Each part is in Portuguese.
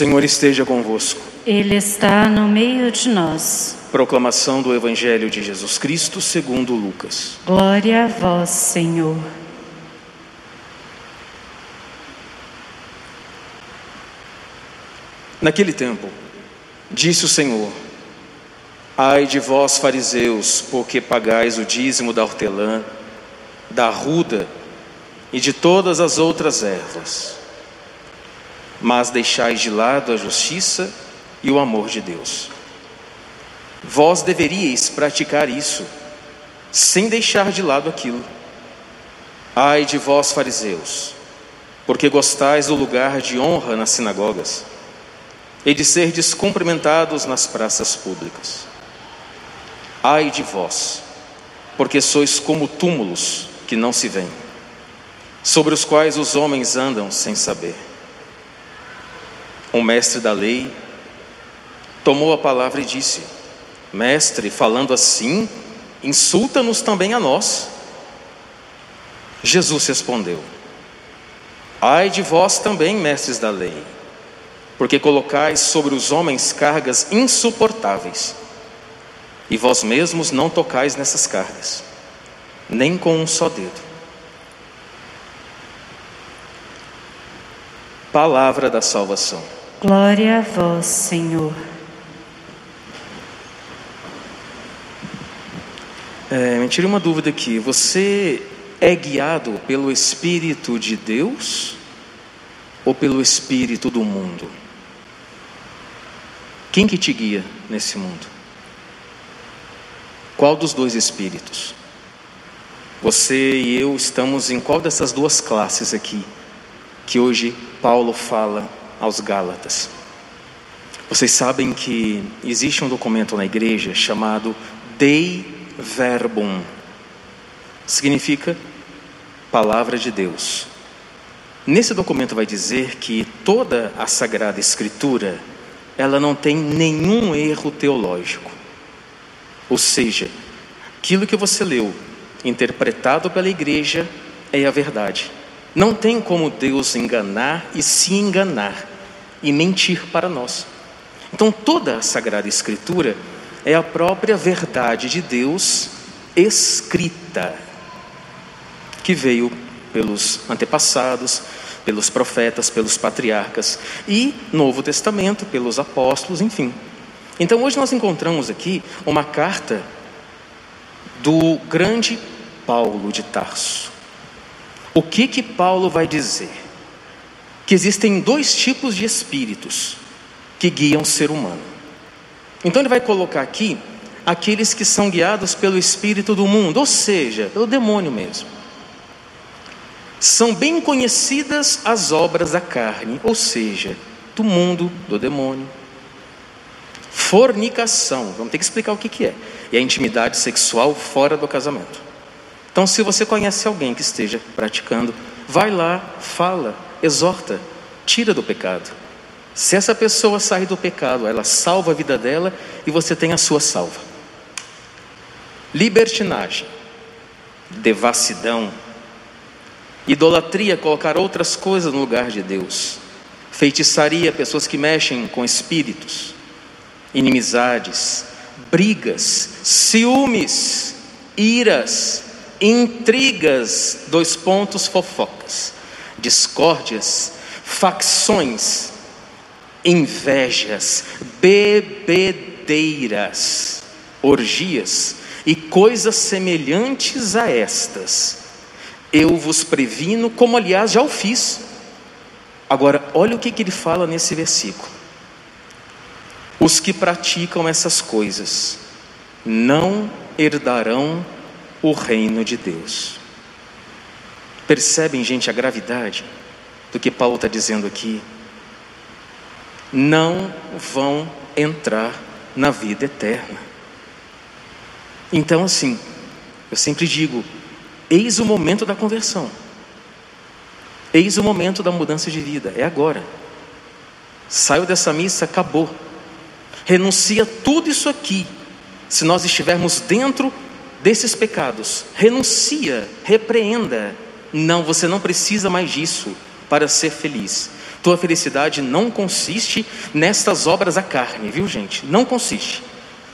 Senhor esteja convosco. Ele está no meio de nós. Proclamação do Evangelho de Jesus Cristo segundo Lucas. Glória a vós, Senhor. Naquele tempo, disse o Senhor: Ai de vós, fariseus, porque pagais o dízimo da hortelã, da arruda e de todas as outras ervas, mas deixais de lado a justiça e o amor de Deus. Vós deveríeis praticar isso, sem deixar de lado aquilo. Ai de vós, fariseus, porque gostais do lugar de honra nas sinagogas e de ser descumprimentados nas praças públicas. Ai de vós, porque sois como túmulos que não se veem, sobre os quais os homens andam sem saber. Um mestre da lei tomou a palavra e disse: Mestre, falando assim, insulta-nos também a nós. Jesus respondeu: Ai de vós também, mestres da lei porque colocais sobre os homens cargas insuportáveis, e vós mesmos não tocais nessas cargas, nem com um só dedo. Palavra da salvação. Glória a vós, Senhor. É, me tire uma dúvida aqui. Você é guiado pelo Espírito de Deus ou pelo Espírito do mundo? Quem que te guia nesse mundo? Qual dos dois espíritos? Você e eu estamos em qual dessas duas classes aqui que hoje Paulo fala aos Gálatas? Vocês sabem que existe um documento na igreja chamado Dei Verbum. Significa palavra de Deus. Nesse documento vai dizer que toda a Sagrada Escritura ela não tem nenhum erro teológico. Ou seja, aquilo que você leu, interpretado pela igreja, é a verdade. Não tem como Deus enganar e se enganar e mentir para nós. Então, toda a Sagrada Escritura é a própria verdade de Deus escrita, que veio pelos antepassados, pelos profetas, pelos patriarcas e Novo Testamento, pelos apóstolos, enfim. Então hoje nós encontramos aqui uma carta do grande Paulo de Tarso. O que que Paulo vai dizer? Que existem dois tipos de espíritos que guiam o ser humano. Então ele vai colocar aqui aqueles que são guiados pelo espírito do mundo, ou seja, pelo demônio mesmo. São bem conhecidas as obras da carne, ou seja, do mundo, do demônio. Fornicação, vamos ter que explicar o que, que é. E a intimidade sexual fora do casamento. Então, se você conhece alguém que esteja praticando, vai lá, fala, exorta, tira do pecado. Se essa pessoa sair do pecado, ela salva a vida dela e você tem a sua salva. Libertinagem, devassidão, Idolatria, colocar outras coisas no lugar de Deus. Feitiçaria, pessoas que mexem com espíritos. Inimizades, brigas, ciúmes, iras, intrigas, dois pontos, fofocas, discórdias, facções, invejas, bebedeiras, orgias e coisas semelhantes a estas eu vos previno, como aliás já o fiz. Agora, olha o que, que ele fala nesse versículo. Os que praticam essas coisas não herdarão o reino de Deus. Percebem, gente, a gravidade do que Paulo está dizendo aqui? Não vão entrar na vida eterna. Então, assim, eu sempre digo: Eis o momento da conversão. Eis o momento da mudança de vida. É agora. Saiu dessa missa, acabou. Renuncia tudo isso aqui. Se nós estivermos dentro desses pecados, renuncia, repreenda. Não, você não precisa mais disso para ser feliz. Tua felicidade não consiste nestas obras da carne, viu gente? Não consiste.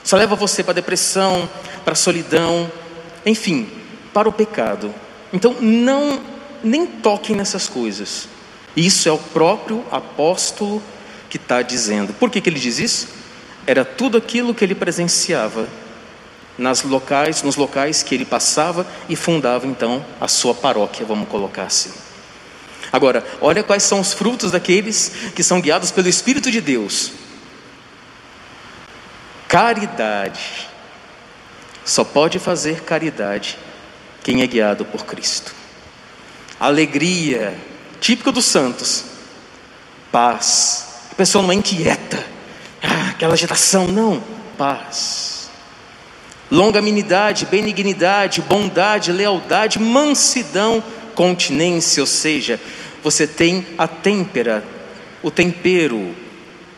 Só leva você para a depressão, para a solidão, enfim, para o pecado. Então não nem toquem nessas coisas. Isso é o próprio apóstolo que está dizendo. Por que, que ele diz isso? Era tudo aquilo que ele presenciava nas locais, nos locais que ele passava e fundava então a sua paróquia, vamos colocar assim. Agora, olha quais são os frutos daqueles que são guiados pelo Espírito de Deus. Caridade. Só pode fazer caridade quem é guiado por Cristo. Alegria, típico dos santos. Paz. A pessoa não é inquieta. Ah, aquela agitação, não. Paz. Longanimidade, benignidade, bondade, lealdade, mansidão, continência, ou seja, você tem a têmpera, o tempero,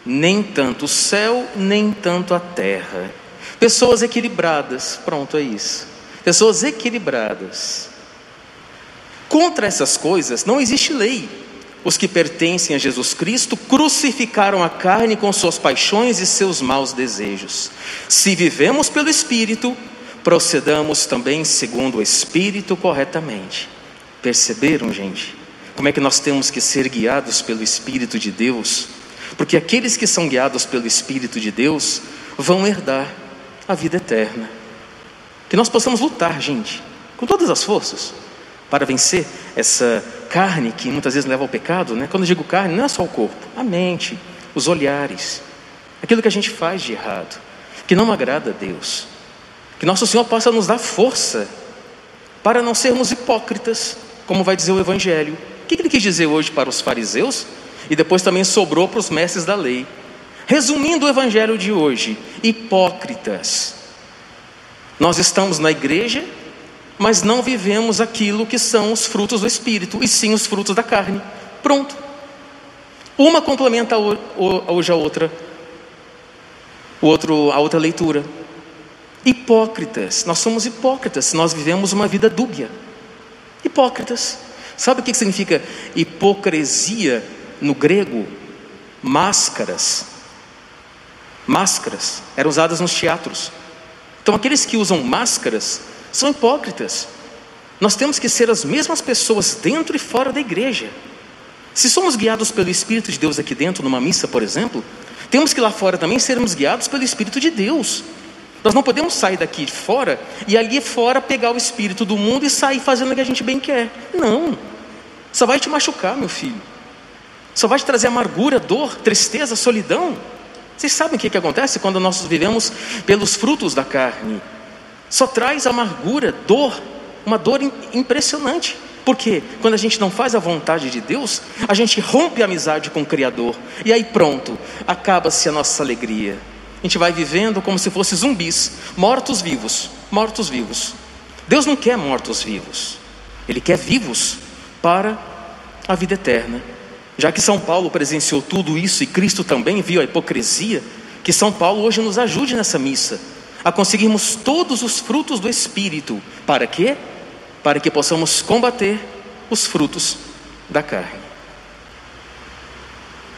nem tanto o céu, nem tanto a terra. Pessoas equilibradas, pronto, é isso. Pessoas equilibradas. Contra essas coisas não existe lei. Os que pertencem a Jesus Cristo crucificaram a carne com suas paixões e seus maus desejos. Se vivemos pelo Espírito, procedamos também segundo o Espírito corretamente. Perceberam, gente? Como é que nós temos que ser guiados pelo Espírito de Deus? Porque aqueles que são guiados pelo Espírito de Deus vão herdar a vida eterna. Que nós possamos lutar, gente, com todas as forças, para vencer essa carne que muitas vezes leva ao pecado, né? Quando eu digo carne, não é só o corpo, a mente, os olhares, aquilo que a gente faz de errado, que não agrada a Deus. Que nosso Senhor possa nos dar força para não sermos hipócritas, como vai dizer o Evangelho. O que ele quis dizer hoje para os fariseus e depois também sobrou para os mestres da lei? Resumindo o Evangelho de hoje, hipócritas. Nós estamos na igreja, mas não vivemos aquilo que são os frutos do Espírito, e sim os frutos da carne. Pronto. Uma complementa hoje a outra, o outro, a outra leitura. Hipócritas, nós somos hipócritas, nós vivemos uma vida dúbia. Hipócritas. Sabe o que significa hipocrisia no grego? Máscaras. Máscaras eram usadas nos teatros. Então, aqueles que usam máscaras são hipócritas. Nós temos que ser as mesmas pessoas dentro e fora da igreja. Se somos guiados pelo Espírito de Deus aqui dentro, numa missa, por exemplo, temos que lá fora também sermos guiados pelo Espírito de Deus. Nós não podemos sair daqui de fora e ali fora pegar o Espírito do mundo e sair fazendo o que a gente bem quer. Não. Só vai te machucar, meu filho. Só vai te trazer amargura, dor, tristeza, solidão. Vocês sabem o que, que acontece quando nós vivemos pelos frutos da carne? Só traz amargura, dor, uma dor impressionante. Porque quando a gente não faz a vontade de Deus, a gente rompe a amizade com o Criador. E aí pronto, acaba-se a nossa alegria. A gente vai vivendo como se fosse zumbis, mortos vivos, mortos vivos. Deus não quer mortos vivos. Ele quer vivos para a vida eterna. Já que São Paulo presenciou tudo isso e Cristo também viu a hipocrisia, que São Paulo hoje nos ajude nessa missa a conseguirmos todos os frutos do Espírito. Para quê? Para que possamos combater os frutos da carne.